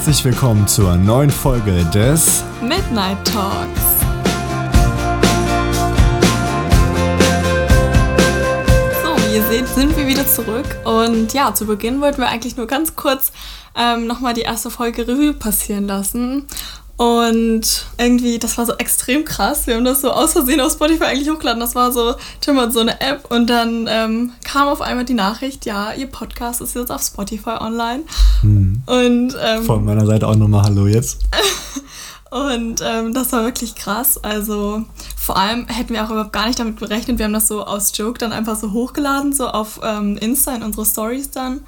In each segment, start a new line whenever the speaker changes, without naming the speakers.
Herzlich willkommen zur neuen Folge des
Midnight Talks. So, wie ihr seht, sind wir wieder zurück. Und ja, zu Beginn wollten wir eigentlich nur ganz kurz ähm, nochmal die erste Folge Revue passieren lassen. Und irgendwie, das war so extrem krass. Wir haben das so aus Versehen auf Spotify eigentlich hochgeladen. Das war so, Tim hat so eine App und dann ähm, kam auf einmal die Nachricht, ja, ihr Podcast ist jetzt auf Spotify online.
Hm.
Und ähm,
von meiner Seite auch nochmal Hallo jetzt.
Und ähm, das war wirklich krass. Also vor allem hätten wir auch überhaupt gar nicht damit gerechnet. Wir haben das so aus Joke dann einfach so hochgeladen, so auf ähm, Insta in unsere Stories dann.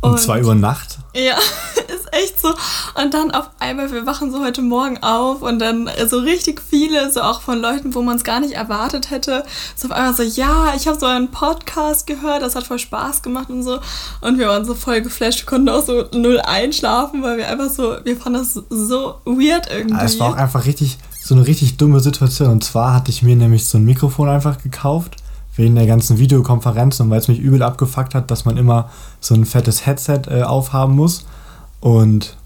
Um 2 Uhr Nacht?
Ja, ist echt so. Und dann auf einmal, wir wachen so heute Morgen auf und dann so richtig viele, so auch von Leuten, wo man es gar nicht erwartet hätte, so auf einmal so, ja, ich habe so einen Podcast gehört, das hat voll Spaß gemacht und so. Und wir waren so voll geflasht, wir konnten auch so null einschlafen, weil wir einfach so, wir fanden das so weird irgendwie.
Es war auch einfach richtig, so eine richtig dumme Situation. Und zwar hatte ich mir nämlich so ein Mikrofon einfach gekauft wegen der ganzen Videokonferenz und weil es mich übel abgefuckt hat, dass man immer so ein fettes Headset äh, aufhaben muss. Und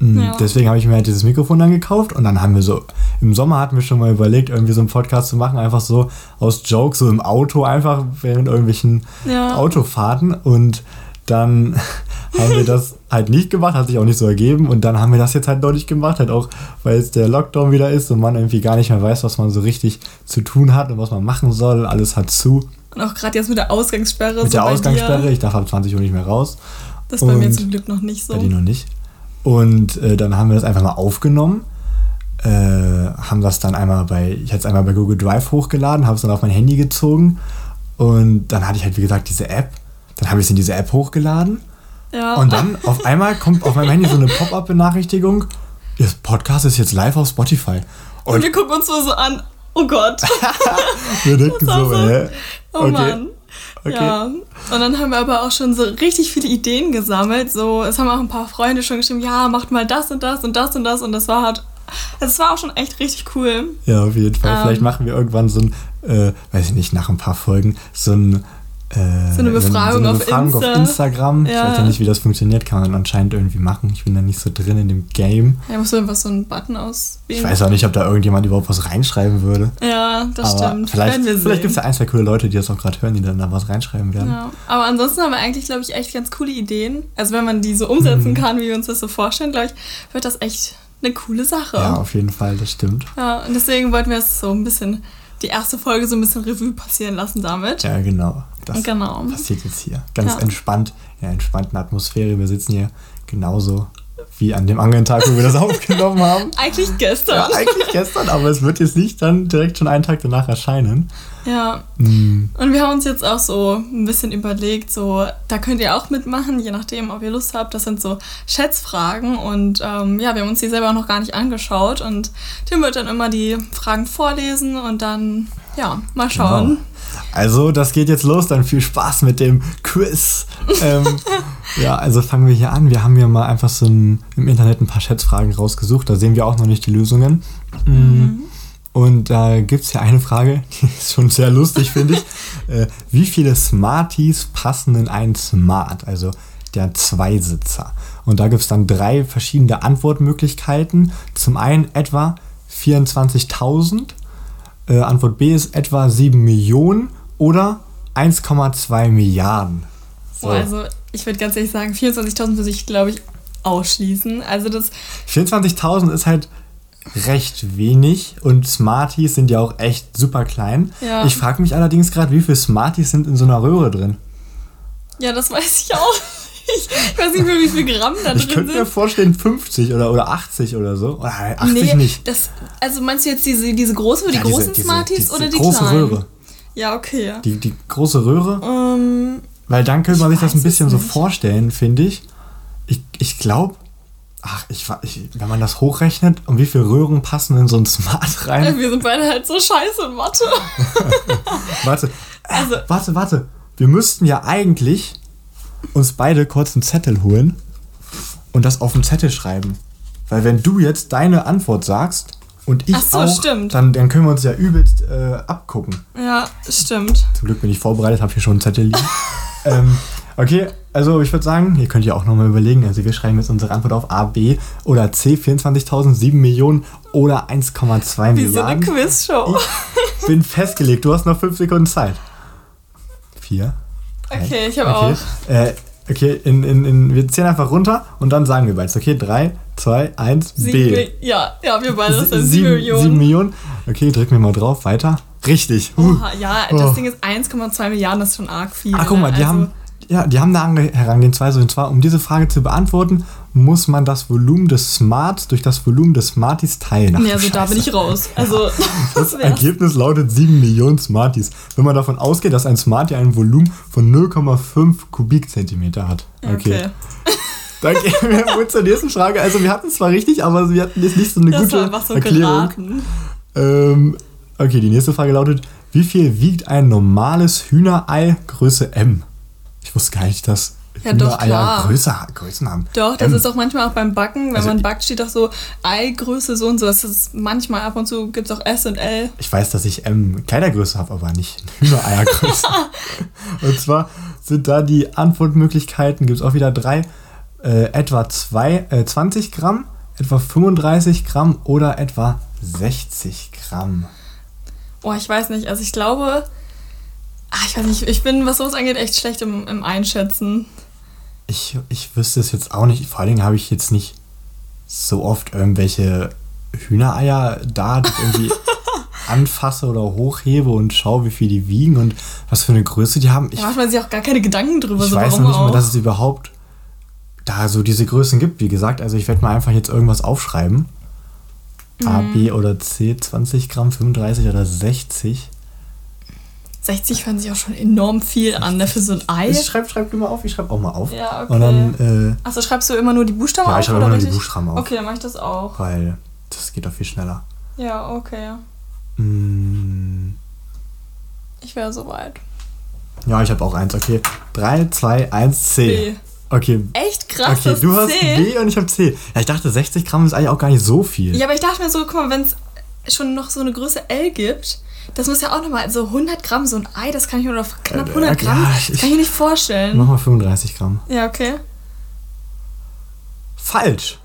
mh, ja. deswegen habe ich mir halt dieses Mikrofon dann gekauft und dann haben wir so, im Sommer hatten wir schon mal überlegt, irgendwie so einen Podcast zu machen, einfach so aus Jokes, so im Auto einfach, während irgendwelchen ja. Autofahrten und dann haben wir das halt nicht gemacht, hat sich auch nicht so ergeben. Und dann haben wir das jetzt halt deutlich gemacht, halt auch, weil es der Lockdown wieder ist und man irgendwie gar nicht mehr weiß, was man so richtig zu tun hat und was man machen soll. Alles hat zu.
Und auch gerade jetzt mit der Ausgangssperre.
Mit so der Ausgangssperre, ich darf ab 20 Uhr nicht mehr raus.
Das ist bei mir zum Glück noch nicht so.
Bei dir noch nicht. Und äh, dann haben wir das einfach mal aufgenommen. Äh, haben das dann einmal bei, ich hatte es einmal bei Google Drive hochgeladen, habe es dann auf mein Handy gezogen und dann hatte ich halt, wie gesagt, diese App. Dann habe ich es in diese App hochgeladen ja. Und dann auf einmal kommt auf meinem Handy so eine Pop-up-Benachrichtigung: Ihr Podcast ist jetzt live auf Spotify.
Und, und wir gucken uns so an: Oh Gott.
wir denken so, so, hä?
Oh okay. Mann. Okay. Ja, und dann haben wir aber auch schon so richtig viele Ideen gesammelt. So, es haben auch ein paar Freunde schon geschrieben, ja, macht mal das und das und das und das. Und das war halt, es war auch schon echt richtig cool.
Ja, auf jeden Fall. Ähm, Vielleicht machen wir irgendwann so ein, äh, weiß ich nicht, nach ein paar Folgen, so ein
äh, so eine Befragung, so eine Befragung auf, Insta.
auf, Instagram. Ja. Ich weiß ja nicht, wie das funktioniert, kann man anscheinend irgendwie machen. Ich bin da nicht so drin in dem Game.
Ja, musst du einfach so einen Button auswählen.
Ich weiß auch nicht, ob da irgendjemand überhaupt was reinschreiben würde.
Ja, das
Aber
stimmt.
Vielleicht, vielleicht gibt es ja ein, zwei coole Leute, die das auch gerade hören, die dann da was reinschreiben werden. Ja.
Aber ansonsten haben wir eigentlich, glaube ich, echt ganz coole Ideen. Also wenn man die so umsetzen mhm. kann, wie wir uns das so vorstellen, glaube ich, wird das echt eine coole Sache.
Ja, auf jeden Fall, das stimmt.
Ja, und deswegen wollten wir es so ein bisschen die erste Folge so ein bisschen Revue passieren lassen damit.
Ja, genau. Das genau. passiert jetzt hier. Ganz ja. entspannt, in einer entspannten Atmosphäre. Wir sitzen hier genauso wie an dem anderen Tag, wo wir das aufgenommen haben.
eigentlich gestern.
Ja, eigentlich gestern, aber es wird jetzt nicht dann direkt schon einen Tag danach erscheinen.
Ja. Mhm. Und wir haben uns jetzt auch so ein bisschen überlegt, so, da könnt ihr auch mitmachen, je nachdem, ob ihr Lust habt. Das sind so Schätzfragen und ähm, ja, wir haben uns die selber auch noch gar nicht angeschaut und Tim wird dann immer die Fragen vorlesen und dann, ja, mal schauen. Genau.
Also, das geht jetzt los, dann viel Spaß mit dem Quiz. ähm, ja, also fangen wir hier an. Wir haben hier mal einfach so ein, im Internet ein paar Schätzfragen rausgesucht. Da sehen wir auch noch nicht die Lösungen. Mhm. Und da gibt es ja eine Frage, die ist schon sehr lustig, finde ich. Äh, wie viele Smarties passen in einen Smart, also der Zweisitzer? Und da gibt es dann drei verschiedene Antwortmöglichkeiten. Zum einen etwa 24.000. Äh, Antwort B ist etwa 7 Millionen oder 1,2 Milliarden.
So. Also ich würde ganz ehrlich sagen, 24.000 würde ich, glaube ich, ausschließen. Also das
24.000 ist halt recht wenig und Smarties sind ja auch echt super klein. Ja. Ich frage mich allerdings gerade, wie viele Smarties sind in so einer Röhre drin?
Ja, das weiß ich auch. Ich weiß nicht mehr, wie viel Gramm da drin
sind. Ich könnte mir vorstellen 50 oder, oder 80 oder so. Oder 80 nee, nicht.
Das, also meinst du jetzt diese, diese große, die ja, großen diese, Smarties diese, diese oder die
große
kleinen?
Röhre.
Ja, okay.
Die, die große Röhre?
Ähm,
Weil dann könnte man sich das ein bisschen so vorstellen, finde ich. Ich, ich glaube, Ach, ich, ich, wenn man das hochrechnet, um wie viele Röhren passen in so ein Smart rein?
Ja, wir sind beide halt so scheiße in Mathe.
warte, also, warte, warte. Wir müssten ja eigentlich uns beide kurz einen Zettel holen und das auf den Zettel schreiben. Weil wenn du jetzt deine Antwort sagst und ich so, auch,
stimmt.
Dann, dann können wir uns ja übelst äh, abgucken.
Ja, stimmt.
Zum Glück bin ich vorbereitet, habe hier schon einen Zettel liegen. ähm, Okay, also ich würde sagen, ihr könnt ja auch nochmal überlegen. Also wir schreiben jetzt unsere Antwort auf A, B oder C, 24.000, 7 Millionen oder 1,2 Milliarden. Wie so eine Quizshow. Ich bin festgelegt, du hast noch 5 Sekunden Zeit. Vier. Okay, ich habe okay. auch. Äh, okay, in, in, in, wir zählen einfach runter und dann sagen wir beides. Okay, 3, 2, 1, B.
Ja, ja, wir beide,
sind 7 Millionen. 7 Millionen. Okay, drücken wir mal drauf, weiter. Richtig.
Oha, ja, das oh. Ding ist 1,2 Milliarden, das ist schon arg viel.
Ah, guck mal, die also, haben ja, die haben eine Herangehensweise und zwar, um diese Frage zu beantworten, muss man das Volumen des Smarts durch das Volumen des Smarties teilen.
Ach, ja, also da bin ich raus. Also,
das Ergebnis lautet 7 Millionen Smarties. Wenn man davon ausgeht, dass ein Smartie ein Volumen von 0,5 Kubikzentimeter hat. Okay. okay. Dann gehen wir zur nächsten Frage. Also wir hatten es zwar richtig, aber wir hatten jetzt nicht so eine das gute war so Erklärung. Ähm, okay, die nächste Frage lautet, wie viel wiegt ein normales Hühnerei Größe M? Ich wusste gar nicht, dass ja, doch,
Eier größer, Größen haben. Doch, das ähm, ist auch manchmal auch beim Backen. Wenn also man backt, steht auch so Eigröße so und so. Das ist manchmal ab und zu gibt es auch S und L.
Ich weiß, dass ich M Kleidergröße habe, aber nicht Hühnereiergröße. und zwar sind da die Antwortmöglichkeiten, gibt es auch wieder drei. Äh, etwa zwei, äh, 20 Gramm, etwa 35 Gramm oder etwa 60 Gramm.
Oh, ich weiß nicht. Also ich glaube, ach, ich weiß nicht, ich bin, was sowas angeht, echt schlecht im, im Einschätzen.
Ich, ich wüsste es jetzt auch nicht. Vor allen Dingen habe ich jetzt nicht so oft irgendwelche Hühnereier da, die ich irgendwie anfasse oder hochhebe und schaue, wie viel die wiegen und was für eine Größe die haben.
Ich, da macht man sich auch gar keine Gedanken drüber.
Ich so weiß noch nicht mal, dass es überhaupt da so diese Größen gibt. Wie gesagt, also ich werde mal einfach jetzt irgendwas aufschreiben. Mhm. A, B oder C, 20 Gramm, 35 oder 60.
60 hören sich auch schon enorm viel an, ne, für so ein Ei.
Ich schreib, schreib du mal auf, ich schreib auch mal auf.
Ja, okay. Und dann, äh, Achso, schreibst du immer nur die Buchstaben ja, auf? Ja, ich schreibe immer nur die Buchstaben auf. Okay, dann mach ich das auch.
Weil das geht doch viel schneller.
Ja, okay. Mm. Ich wäre soweit.
Ja, ich habe auch eins. Okay. 3, 2, 1, C. B. Okay.
Echt krass.
Okay, du hast C. B und ich habe C. Ja, ich dachte, 60 Gramm ist eigentlich auch gar nicht so viel.
Ja, aber ich dachte mir so, guck mal, wenn es schon noch so eine Größe L gibt, das muss ja auch nochmal, so 100 Gramm, so ein Ei, das kann ich nur noch knapp 100 äh, Gramm, ja, ich, das kann ich mir nicht vorstellen.
Mach mal 35 Gramm.
Ja, okay.
Falsch.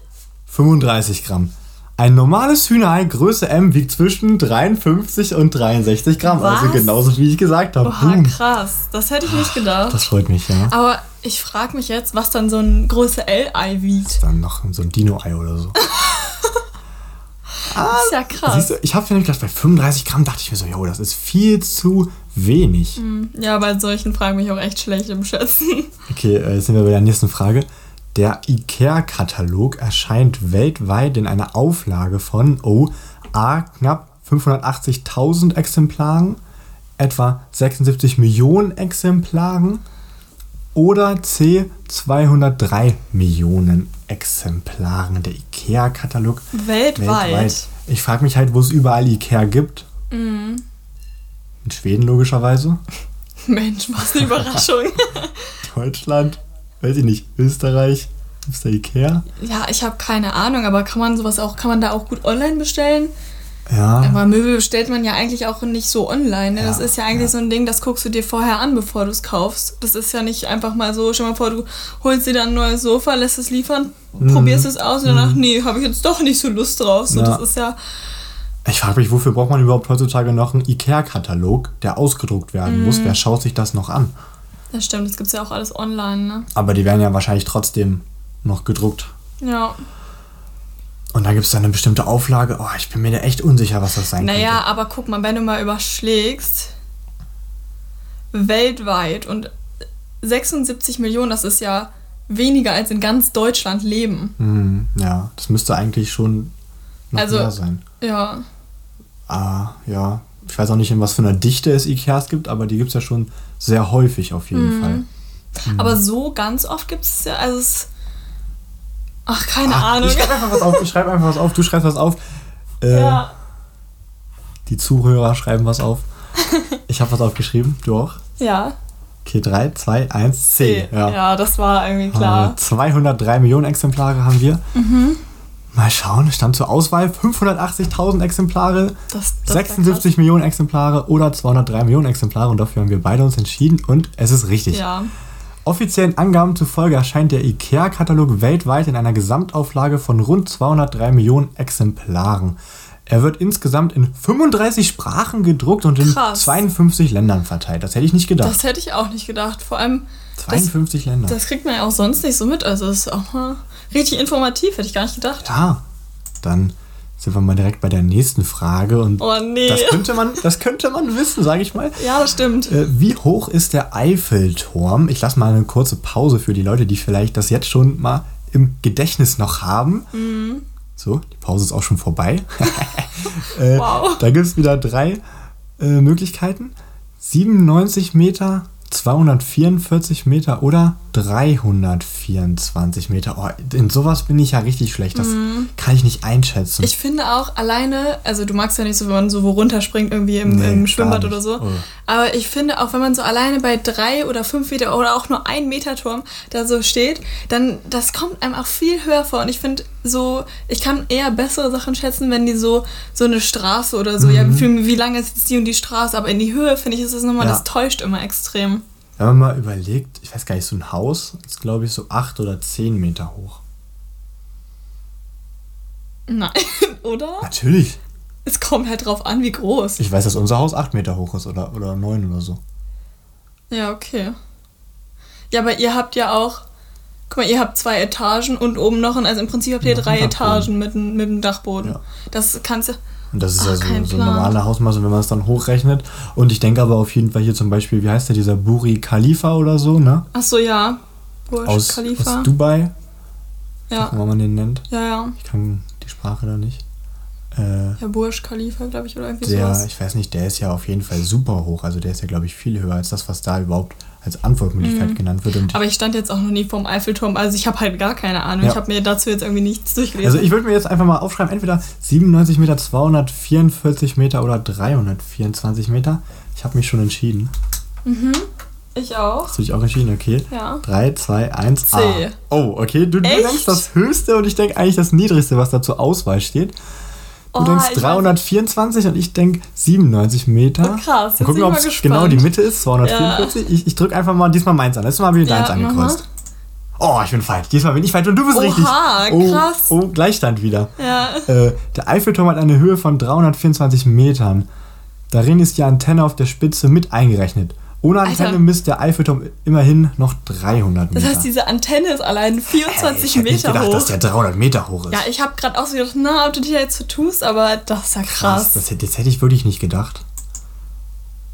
35 Gramm. Ein normales Hühnerei Größe M wiegt zwischen 53 und 63 Gramm. Also Was? Also genauso wie ich gesagt habe.
Boah, Boom. krass. Das hätte ich nicht gedacht.
Das freut mich, ja.
Aber ich frage mich jetzt, was dann so ein Größe L-Ei wiegt. Das ist
dann noch so ein Dino-Ei oder so.
Ah, das ist ja krass.
Du, ich habe nämlich gedacht, bei 35 Gramm dachte ich mir so, jo, das ist viel zu wenig.
Hm, ja, bei solchen Fragen bin ich auch echt schlecht im Schätzen.
Okay, äh, jetzt sind wir bei der nächsten Frage. Der IKEA-Katalog erscheint weltweit in einer Auflage von, oh, A, knapp 580.000 Exemplaren, etwa 76 Millionen Exemplaren oder C, 203 Millionen Exemplaren. Der IKEA-Katalog
weltweit. weltweit.
Ich frage mich halt, wo es überall IKEA gibt. Mhm. In Schweden logischerweise.
Mensch, was eine Überraschung.
Deutschland, weiß ich nicht, Österreich, es da Ikea?
Ja, ich habe keine Ahnung, aber kann man sowas auch, kann man da auch gut online bestellen?
Ja.
Aber Möbel bestellt man ja eigentlich auch nicht so online. Ne? Ja, das ist ja eigentlich ja. so ein Ding, das guckst du dir vorher an, bevor du es kaufst. Das ist ja nicht einfach mal so, stell mal vor, du holst dir dann ein neues Sofa, lässt es liefern, mhm. probierst es aus und danach, mhm. nee, habe ich jetzt doch nicht so Lust drauf. So, ja. Das ist ja.
Ich frage mich, wofür braucht man überhaupt heutzutage noch einen IKEA-Katalog, der ausgedruckt werden mhm. muss? Wer schaut sich das noch an?
Das stimmt, das gibt es ja auch alles online, ne?
Aber die werden ja wahrscheinlich trotzdem noch gedruckt.
Ja.
Und da gibt es dann eine bestimmte Auflage. Oh, ich bin mir da echt unsicher, was das sein
naja, könnte. Naja, aber guck mal, wenn du mal überschlägst, weltweit und 76 Millionen, das ist ja weniger als in ganz Deutschland leben.
Mhm, ja, das müsste eigentlich schon noch
also,
mehr sein.
Ja.
Ah, ja. Ich weiß auch nicht, in was für einer Dichte es Ikeas gibt, aber die gibt es ja schon sehr häufig auf jeden mhm. Fall.
Mhm. Aber so ganz oft gibt es ja, also es Ach, keine Ach, Ahnung.
Ich schreibe einfach was auf. Ich schreibe einfach was auf. Du schreibst was auf. Äh, ja. Die Zuhörer schreiben was auf. Ich habe was aufgeschrieben. Du auch?
Ja.
Okay, 3, 2, 1, C.
Ja. ja, das war irgendwie klar.
203 Millionen Exemplare haben wir. Mhm. Mal schauen, stand zur Auswahl 580.000 Exemplare, das, das 76 Millionen Exemplare oder 203 Millionen Exemplare und dafür haben wir beide uns entschieden und es ist richtig.
Ja.
Offiziellen Angaben zufolge erscheint der IKEA-Katalog weltweit in einer Gesamtauflage von rund 203 Millionen Exemplaren. Er wird insgesamt in 35 Sprachen gedruckt und in
Krass.
52 Ländern verteilt. Das hätte ich nicht gedacht.
Das hätte ich auch nicht gedacht. Vor allem,
52 Länder.
das kriegt man ja auch sonst nicht so mit. Also das ist auch mal richtig informativ, hätte ich gar nicht gedacht.
ja, dann sind wir mal direkt bei der nächsten Frage. Und
Oh nee.
das, könnte man, das könnte man wissen, sage ich mal.
Ja, das stimmt.
Äh, Wie hoch ist der Eiffelturm? Ich lasse mal eine kurze Pause für die Leute, die vielleicht das jetzt schon mal im Gedächtnis noch haben.
Mhm.
So, die Pause ist auch schon vorbei. äh,
Wow.
Da gibt es wieder drei äh, Möglichkeiten. 97 Meter, 244 Meter oder 324 Meter. Oh, in sowas bin ich ja richtig schlecht. Das kann ich nicht einschätzen.
Mhm. Ich finde auch alleine, also du magst ja nicht so, wenn man so wo runterspringt, irgendwie im,
Nee,
im Schwimmbad oder so.
Oh.
Aber ich finde auch, wenn man so alleine bei drei oder fünf Meter oder auch nur ein Meter Turm da so steht, dann das kommt einem auch viel höher vor. Und ich finde so, ich kann eher bessere Sachen schätzen, wenn die so so eine Straße oder so, ja, wie, wie lang ist jetzt die und die Straße, aber in die Höhe finde ich, ist es nochmal,
Ja.
das täuscht immer extrem.
Wenn man mal überlegt, ich weiß gar nicht, so ein Haus ist, glaube ich, so 8 oder 10 Meter hoch.
Nein, oder?
Natürlich.
Es kommt halt drauf an, wie groß.
Ich weiß, dass unser Haus 8 Meter hoch ist oder, oder 9 oder so.
Ja, okay. Ja, aber ihr habt ja auch, guck mal, ihr habt zwei Etagen und oben noch, ein, also im Prinzip habt ihr drei. Etagen mit, dem- mit dem Dachboden.
Ja.
Das kannst du,
Und das ist ja so,
kein
so
Plan. ach so, ja, Burj
Aus,
Khalifa.
aus Dubai,
ja,
wie man den nennt.
ja, ja.
Ich kann die Sprache da nicht. Äh,
Ja, Burj Khalifa, glaube ich, oder irgendwie
der,
sowas.
ich weiß nicht, der ist ja auf jeden Fall super hoch. Also der ist ja, glaube ich, viel höher als das, was da überhaupt als Antwortmöglichkeit genannt wird. Und
Mhm. Aber ich stand jetzt auch noch nie vorm Eiffelturm, also ich habe halt gar keine Ahnung.
Ja.
Ich habe mir dazu jetzt irgendwie nichts durchgelesen.
Also ich würde mir jetzt einfach mal aufschreiben, entweder 97 Meter, 244 Meter oder 324 Meter. Ich habe mich schon entschieden.
ich auch.
Hast du dich auch entschieden? Okay.
Ja.
3, 2, 1,
C.
A. Oh, okay. Du, du denkst das höchste und ich denke eigentlich das niedrigste, was da zur Auswahl steht. Du
Oh,
denkst
ich weiß-
324 und ich denke 97 Meter.
Oh, krass,
Mal gucken, ob es genau die Mitte ist, 244. Ich, ich drücke einfach mal diesmal meins an. Letztes Mal habe ich deins
Ja, mach
angekreuzt. Oh, ich bin falsch. Diesmal bin ich falsch und du bist
Oha,
richtig. Oh,
krass.
Oh, Gleichstand wieder.
Ja.
Äh, der Eiffelturm hat eine Höhe von 324 Metern. Darin ist die Antenne auf der Spitze mit eingerechnet. Ohne Antenne
Alter.
misst der Eiffelturm immerhin noch 300 Meter.
Das heißt, diese Antenne ist allein 24
ich hätte nicht
Meter
gedacht,
hoch.
dass der 300 Meter hoch ist.
Ja, ich habe gerade auch so gedacht, na, ob du dir jetzt so tust, aber das ist ja krass.
Das, hätte- das hätte ich wirklich nicht gedacht.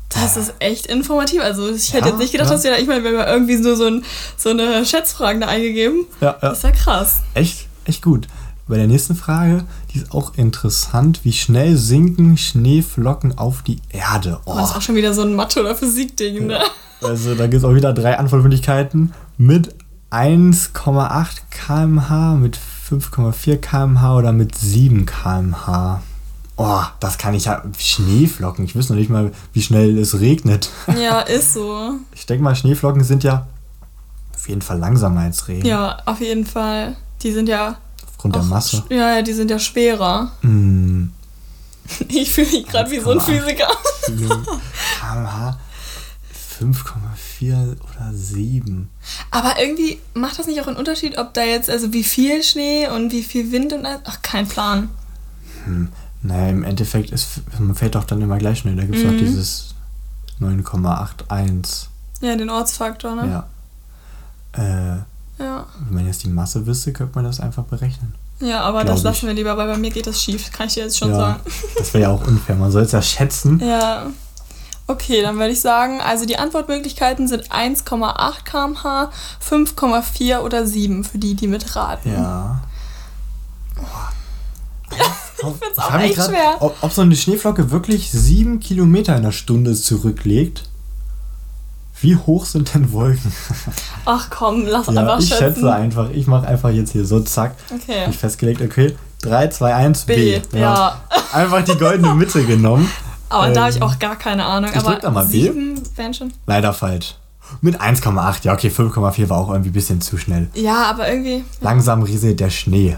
Das ist echt informativ. Also ich hätte
Ja,
jetzt nicht gedacht,
ja.
dass wir da, ich meine, wir haben irgendwie so, so, ein, so eine Schätzfragen da eingegeben.
Ja, ja.
Das ist ja krass.
Echt, echt gut. Bei der nächsten Frage, die ist auch interessant. Wie schnell sinken Schneeflocken auf die Erde? Oh,
das ist auch schon wieder so ein Mathe- oder Physik-Ding, ne?
also da gibt es auch wieder drei Antwortmöglichkeiten. Mit 1,8 km/h, mit 5,4 km/h oder mit 7 km/h. Oh, das kann ich ja. Schneeflocken. Ich weiß noch nicht mal, wie schnell es regnet.
Ja, ist so.
Ich denke mal, Schneeflocken sind ja auf jeden Fall langsamer als Regen.
Ja, auf jeden Fall. Die sind ja.
Aufgrund der
auch
Masse.
Ja, ja, die sind ja schwerer.
Hm.
Ich fühle mich gerade wie so ein
1,8.
Physiker.
km/h 5,4 oder 7.
Aber irgendwie macht das nicht auch einen Unterschied, ob da jetzt, also wie viel Schnee und wie viel Wind und alles? Ach, kein Plan.
Naja, im Endeffekt ist, man fällt doch dann immer gleich schnell. Da gibt es
Mhm.
doch dieses 9,81.
Ja, den Ortsfaktor, ne?
Ja. Äh,
Ja,
wenn man jetzt die Masse wüsste, könnte man das einfach berechnen.
ja aber das
ich.
lassen wir lieber, weil bei mir geht das schief, kann ich dir jetzt schon
ja,
sagen.
das wäre ja auch unfair. Man soll es ja schätzen.
Ja. Okay, dann würde ich sagen, also die Antwortmöglichkeiten sind 1,8 km/h, 5,4 oder 7 für die, die mitraten.
Ja. ich
find's auch echt schwer.
Ob, ob so eine Schneeflocke wirklich 7 Kilometer in der Stunde zurücklegt. Wie hoch sind denn Wolken?
Ach komm, lass
Ja,
einfach
ich
schätzen.
schätze einfach. Ich mache einfach jetzt hier so, zack.
Okay.
Hab ich festgelegt, okay. 3, 2, 1, B.
B, ja.
Einfach die goldene Mitte genommen.
Aber da habe ich
Ähm,
auch gar keine Ahnung.
ich
aber
drück da mal B.
7 wären schon.
Leider falsch. Mit 1,8. Ja, okay, 5,4 war auch irgendwie ein bisschen zu schnell.
Ja, aber irgendwie.
Langsam rieselt der Schnee.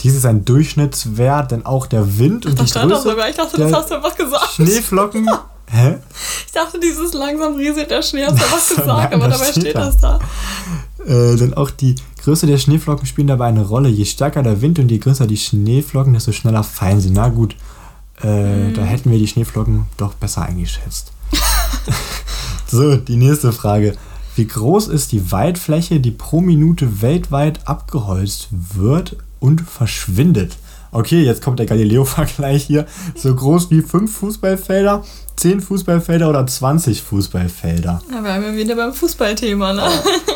Dies ist ein Durchschnittswert, denn auch der Wind und
Da
die
stand doch
Größe
sogar. Ich dachte, das hast du einfach gesagt.
Schneeflocken
Hä? Ich dachte, dieses langsam rieselt der Schnee, hast du was gesagt, nein,
aber dabei steht, das da. Äh, denn auch die Größe der Schneeflocken spielen dabei eine Rolle. Je stärker der Wind und je größer die Schneeflocken, desto schneller fallen sie. Na gut, äh, mm. da hätten wir die Schneeflocken doch besser eingeschätzt. so, die nächste Frage. Wie groß ist die Waldfläche, die pro Minute weltweit abgeholzt wird und verschwindet? Okay, jetzt kommt der Galileo-Vergleich hier. So groß wie fünf Fußballfelder, zehn Fußballfelder oder 20 Fußballfelder.
Ja, wir haben ja wieder beim Fußballthema, ne?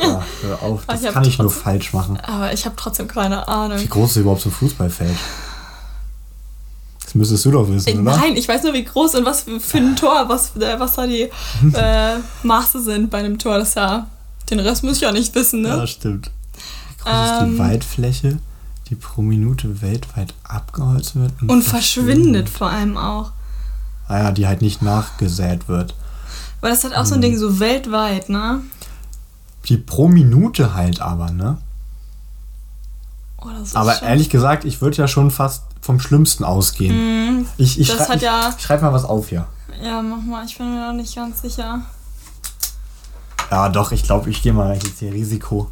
Ja, hör auf, das ich kann ich nur falsch machen.
Aber ich habe trotzdem keine Ahnung.
Wie groß ist überhaupt so ein Fußballfeld? Das müsstest du doch wissen,
äh, oder? Nein, ich weiß nur, wie groß und was für ein Tor, was, äh, was da die äh, Maße sind bei einem Tor. Das ja, den Rest muss ich ja nicht wissen, ne?
Ja, stimmt. Wie groß ähm, ist die ähm, Waldfläche, die pro Minute weltweit abgeholzt wird?
Und, und verschwindet. vor allem auch.
Ah ja, die halt nicht nachgesät wird.
Weil das hat auch hm. so ein hm. Ding so weltweit, ne?
Die pro Minute halt aber, ne? Oh, aber ehrlich gesagt, ich würde ja schon fast vom Schlimmsten ausgehen. Mm, ich ich, schrei ja, ich schreibe mal was auf hier.
Ja, mach mal. Ich bin mir noch nicht ganz sicher.
Ja, doch, ich glaube, ich gehe mal jetzt hier Risiko.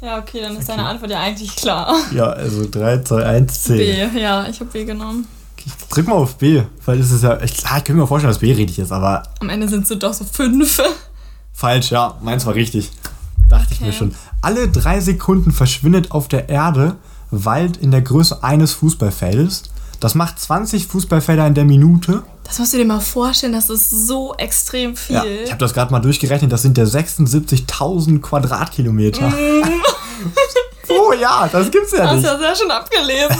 Ja, okay, dann ist okay. deine Antwort ja eigentlich klar.
Ja, also 3, 2, 1, C.
B, ja, ich habe B genommen.
Okay, ich drück mal auf B, weil es ist ja. Ich, klar, ich kann mir vorstellen, dass B richtig ist, aber.
Am Ende sind es doch so fünf.
Falsch, ja, meins war richtig. Dachte okay. ich mir schon. Alle drei Sekunden verschwindet auf der Erde Wald in der Größe eines Fußballfeldes. Das macht 20 Fußballfelder in der Minute.
Das musst du dir mal vorstellen, das ist so extrem viel. Ja,
ich habe das gerade mal durchgerechnet, das sind ja 76.000 Quadratkilometer. Mm. oh ja, das gibt's ja nicht.
Hast du ja sehr schön abgelesen.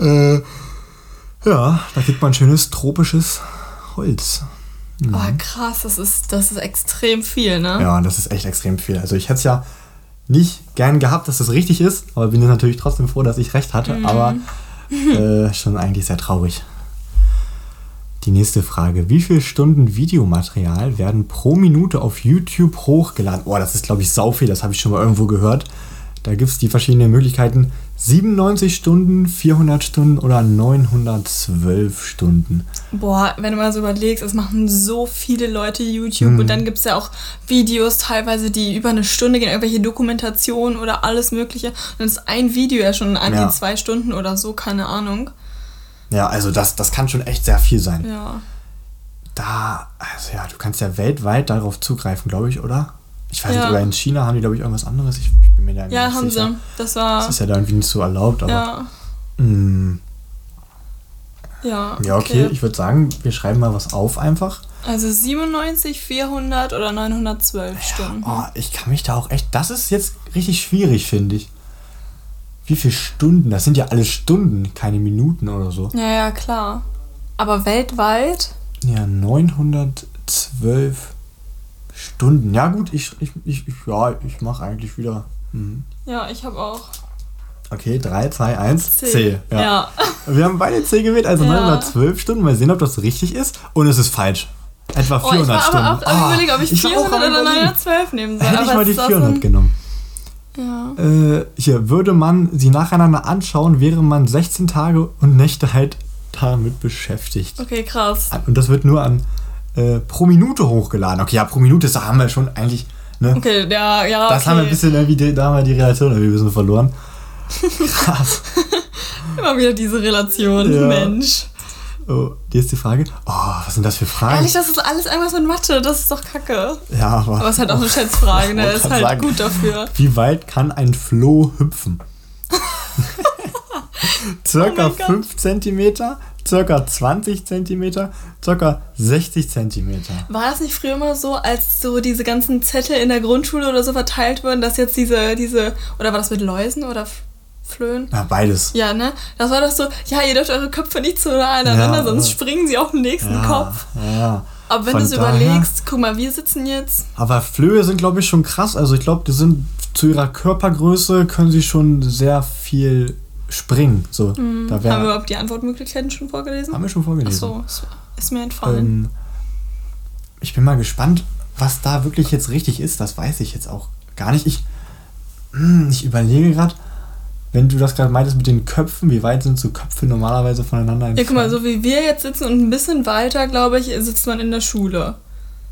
äh, ja, da kriegt man schönes tropisches Holz.
Mhm. Oh, krass, das ist, das ist extrem viel, ne?
Ja, das ist echt extrem viel. Also ich hätte es ja nicht gern gehabt, dass das richtig ist, aber bin natürlich trotzdem froh, dass ich recht hatte. Mhm. Aber äh, schon eigentlich sehr traurig. Die nächste Frage. Wie viele Stunden Videomaterial werden pro Minute auf YouTube hochgeladen? Oh, das ist, glaube ich, sau viel. Das habe ich schon mal irgendwo gehört. Da gibt es die verschiedenen Möglichkeiten. 97 Stunden, 400 Stunden oder 912 Stunden.
Boah, wenn du mal so überlegst, es machen so viele Leute YouTube mhm. und dann gibt es ja auch Videos teilweise, die über eine Stunde gehen, irgendwelche Dokumentationen oder alles mögliche. Und dann ist ein Video ja schon an ja. die zwei Stunden oder so, keine Ahnung.
Ja, also das, das kann schon echt sehr viel sein.
Ja.
Da, also ja, du kannst ja weltweit darauf zugreifen, glaube ich, oder? Ich weiß ja. nicht, oder in China haben die, glaube ich, irgendwas anderes. Ich, ich bin mir da
ja, nicht haben sicher. sie. Das war.
Das ist ja da irgendwie nicht so erlaubt, aber.
Ja.
Mh. Hm. Ja, okay. Ja, okay. Ich würde sagen, wir schreiben mal was auf einfach.
Also 97, 400 oder 912 ja, Stunden.
Oh, ich kann mich da auch echt. Das ist jetzt richtig schwierig, finde ich. Wie viele Stunden? Das sind ja alle Stunden, keine Minuten oder so.
Ja, ja, klar. Aber weltweit?
Ja, 912 Stunden. Ja, gut, ich, ich, ich, ja, ich mache eigentlich wieder. Mhm.
Ja, ich habe auch.
Okay, 3, 2, 1, C. C.
Ja. ja.
Wir haben beide C gewählt, also ja. 912 Stunden. Mal sehen, ob das richtig ist. Und es ist falsch. Etwa 400 oh, ich war Stunden.
aber auch oh, überlegen, ob ich, ich 400 oder 912 nehmen soll.
Hätte ich mal die 400 genommen. Ja. Äh, hier, würde man sie nacheinander anschauen, wäre man 16 Tage und Nächte halt damit beschäftigt.
Okay, krass.
Und das wird nur an äh, pro Minute hochgeladen. Okay, ja, pro Minute, das haben wir schon eigentlich. Ne?
Okay, ja, ja.
Das
okay.
haben wir ein bisschen irgendwie, da haben wir die Relation irgendwie ein bisschen verloren. Krass.
Immer wieder diese Relation, ja. Mensch.
Oh, die ist die Frage. Oh, was sind das für Fragen?
Ehrlich, das ist alles einfach so in Mathe, das ist doch kacke.
Ja, aber.
Aber es ist halt auch eine Schätzfrage, ne? Ist halt sagen, gut dafür.
Wie weit kann ein Floh hüpfen? Circa oh 5 cm, circa 20 cm, circa 60 cm.
War das nicht früher immer so, als so diese ganzen Zettel in der Grundschule oder so verteilt wurden, dass jetzt diese, diese, oder war das mit Läusen oder Flöhen?
Ja, beides.
Ja, ne? Das war doch so, ja, ihr dürft eure Köpfe nicht zu nah aneinander, ja, sonst springen sie auf den nächsten
ja,
Kopf.
Ja.
Aber wenn du es überlegst, guck mal, wir sitzen jetzt.
Aber Flöhe sind, glaube ich, schon krass. Also ich glaube, die sind zu ihrer Körpergröße können sie schon sehr viel springen. So,
mhm. da wär, haben wir überhaupt die Antwortmöglichkeiten schon vorgelesen?
Haben wir schon vorgelesen.
Ach so, ist mir entfallen.
Ähm, ich bin mal gespannt, was da wirklich jetzt richtig ist. Das weiß ich jetzt auch gar nicht. Ich, hm, ich überlege gerade, wenn du das gerade meintest mit den Köpfen, wie weit sind so Köpfe normalerweise voneinander
entfernt? Ja, guck mal, so wie wir jetzt sitzen und ein bisschen weiter, glaube ich, sitzt man in der Schule.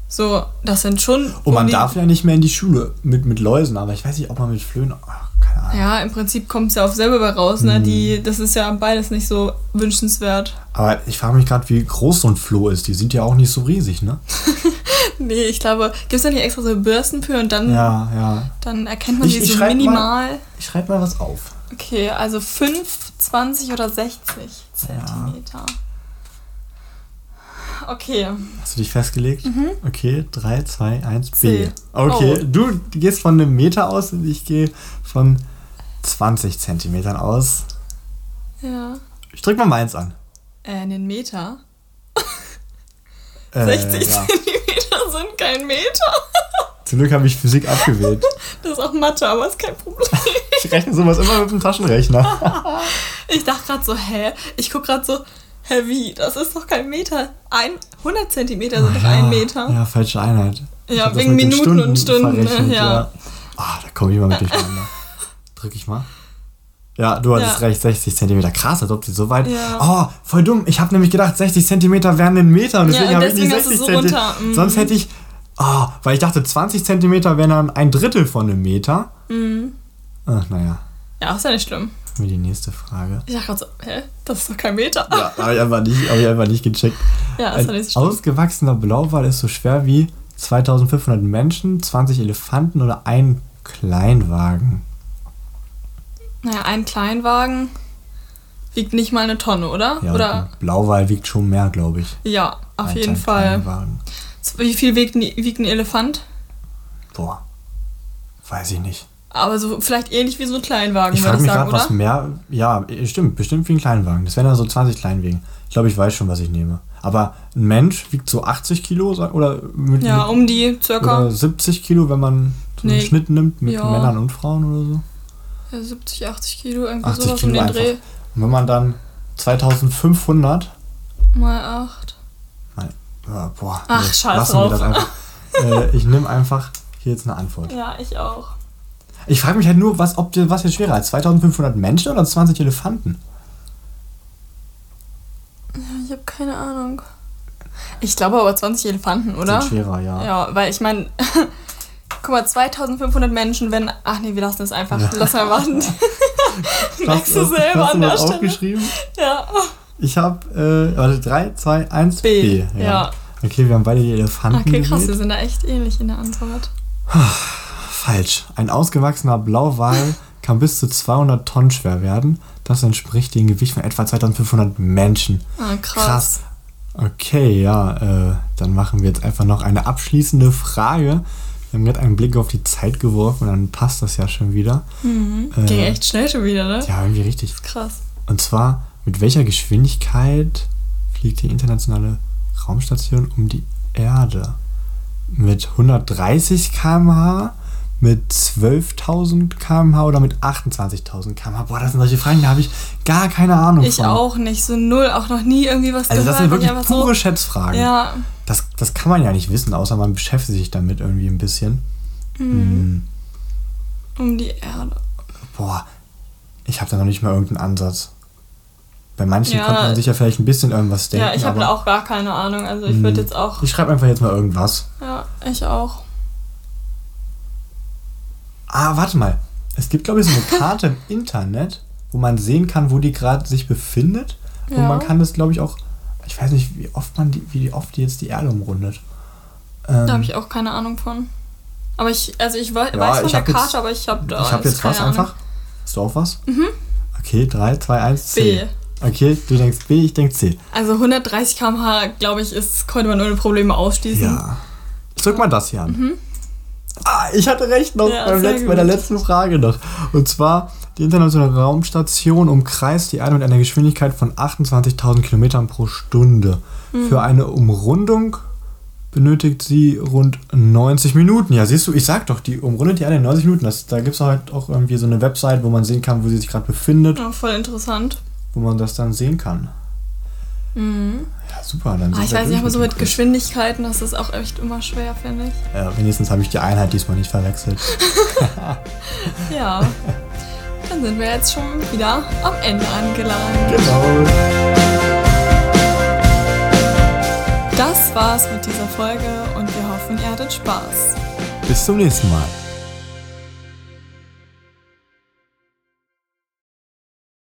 So, das sind schon.
Und man darf ja nicht mehr in die Schule mit, mit Läusen, aber ich weiß nicht, ob man mit Flöhen. Ach, keine
Ahnung. Ja, im Prinzip kommt es ja auf selber raus, ne? Hm. Die, das ist ja beides nicht so wünschenswert.
Aber ich frage mich gerade, wie groß so ein Floh ist. Die sind ja auch nicht so riesig, ne?
nee, ich glaube, gibt es da nicht extra so Bürsten für und dann,
ja, ja.
dann erkennt man ich, die so minimal.
Mal, ich schreibe mal was auf.
Okay, also 5, 20 oder 60 Zentimeter. Ja. Okay.
Hast du dich festgelegt? Mhm. Okay, 3, 2, 1, B. Okay, oh. du gehst von einem Meter aus und ich gehe von 20 Zentimetern aus.
Ja.
Ich drück mal meins an.
Äh, einen Meter? äh, 60 ja. Zentimeter sind kein Meter.
Zum Glück habe ich Physik abgewählt.
Das ist auch Mathe, aber ist kein Problem.
ich rechne sowas immer mit dem Taschenrechner.
ich dachte gerade so, hä? Ich gucke gerade so, hä, wie? Das ist doch kein Meter. Ein, 100 Zentimeter sind doch ja, ein Meter.
Ja, falsche Einheit.
Ja, wegen Minuten Stunden und Stunden. Ne? Ja.
ja. Ah, da komme ich immer mit durcheinander. Drück ich mal. Ja, du hattest ja. recht, 60 Zentimeter. Krass, als ob sie so weit. Ja. Oh, voll dumm. Ich habe nämlich gedacht, 60 Zentimeter wären ein Meter und deswegen ja, habe ich nicht 60 so Zentimeter. Mhm. Sonst hätte ich. Oh, weil ich dachte, 20 Zentimeter wären dann ein Drittel von einem Meter.
Mhm.
Ach, naja.
Ja, ist ja nicht schlimm.
Mir die nächste Frage.
Ich dachte gerade so, hä? Das ist doch kein Meter.
Ja, habe ich einfach nicht, hab ich einfach nicht gecheckt.
Ja, ist
Ein nicht so ausgewachsener Blauwal ist so schwer wie 2500 Menschen, 20 Elefanten oder ein Kleinwagen.
Naja, ein Kleinwagen wiegt nicht mal eine Tonne, oder?
Ja,
oder?
Blauwal wiegt schon mehr, glaube ich.
Ja, auf jeden Fall. Kleinwagen. Wie viel wiegt ein, wiegt ein Elefant?
Boah, weiß ich nicht.
Aber so vielleicht ähnlich wie so ein Kleinwagen,
ich würde ich sagen, grad, oder? was mehr. Ja, stimmt, bestimmt wie ein Kleinwagen. Das wären dann so 20 Kleinwagen. Ich glaube, ich weiß schon, was ich nehme. Aber ein Mensch wiegt so 80 Kilo oder
mit, Ja, um die circa.
Oder 70 Kilo, wenn man so nee. einen Schnitt nimmt mit ja. Männern und Frauen oder so.
Ja, 70, 80 Kilo, irgendwie 80 sowas Kilo um den einfach. Dreh.
Und wenn man dann 2500
mal 8.
Ja, boah.
Ach, nee, scheiß drauf.
äh, ich nehme einfach hier jetzt eine Antwort.
Ja, ich auch.
Ich frage mich halt nur, was, ob was jetzt schwerer ist, 2500 Menschen oder 20 Elefanten?
Ja, ich habe keine Ahnung. Ich glaube aber 20 Elefanten, oder?
Sind schwerer, ja.
Ja, weil ich meine, guck mal, 2500 Menschen, wenn. Ach nee, wir lassen es einfach. Ja. Lass mal warten.
Merkst du selber hast an der Stelle? aufgeschrieben?
Ja.
Ich habe, äh, warte, 3, 2, 1,
B. B ja. ja.
Okay, wir haben beide die Elefanten.
Okay, krass, gewählt. wir sind da echt ähnlich in der Antwort.
Falsch. Ein ausgewachsener Blauwal kann bis zu 200 Tonnen schwer werden. Das entspricht dem Gewicht von etwa 2500 Menschen.
Ah, krass. krass.
Okay, ja, äh, dann machen wir jetzt einfach noch eine abschließende Frage. Wir haben gerade einen Blick auf die Zeit geworfen und dann passt das ja schon wieder.
Mhm. Äh, Ging echt schnell schon wieder, ne?
Ja, irgendwie richtig.
Krass.
Und zwar, mit welcher Geschwindigkeit fliegt die internationale Raumstation um die Erde? Mit 130 km/h, mit 12.000 km/h oder mit 28.000 km/h? Boah, das sind solche Fragen, da habe ich gar keine Ahnung
ich von. Ich auch nicht, so null, auch noch nie irgendwie was
Also das sind wirklich pure
so,
Schätzfragen.
Ja.
Das, das kann man ja nicht wissen, außer man beschäftigt sich damit irgendwie ein bisschen.
Mhm. Hm. Um die Erde.
Boah, ich habe da noch nicht mal irgendeinen Ansatz. Bei manchen ja. konnte man sich ja vielleicht ein bisschen irgendwas denken.
Ja, ich habe da auch gar keine Ahnung. Also ich würde hm. jetzt auch.
Ich schreibe einfach jetzt mal irgendwas.
Ja, ich auch.
Ah, warte mal. Es gibt, glaube ich, so eine Karte im Internet, wo man sehen kann, wo die gerade sich befindet. Ja. Und man kann das, glaube ich, auch. Ich weiß nicht, wie oft man die, wie oft die jetzt die Erde umrundet.
Ähm, da habe ich auch keine Ahnung von. Aber ich, also ich weiß, ja, von der Karte, jetzt, aber ich habe da.
Ich habe jetzt was einfach. Hast du auch was?
Mhm.
Okay, 3, 2, 1,
C. B.
Okay, du denkst B, ich denke C.
Also 130 km/h, glaube ich, ist, konnte man ohne Probleme ausschließen.
Ja. Drück mal das hier an. Mhm. Ah, ich hatte recht noch ja, beim letzten, bei der letzten Frage noch. Und zwar, die internationale Raumstation umkreist die Erde mit einer Geschwindigkeit von 28.000 Kilometern pro Stunde. Mhm. Für eine Umrundung benötigt sie rund 90 Minuten. Ja, siehst du, ich sag doch, die umrundet die Erde in 90 Minuten. Das, da gibt es halt auch irgendwie so eine Website, wo man sehen kann, wo sie sich gerade befindet.
Ja, voll interessant.
Wo man das dann sehen kann.
Mhm.
Ja, super. Dann
ah, ich weiß nicht, aber so mit Geschwindigkeiten, das ist auch echt immer schwer, finde ich.
Ja, wenigstens habe ich die Einheit diesmal nicht verwechselt.
ja. dann sind wir jetzt schon wieder am Ende angelangt.
Genau.
Das war's mit dieser Folge und wir hoffen, ihr hattet Spaß.
Bis zum nächsten Mal.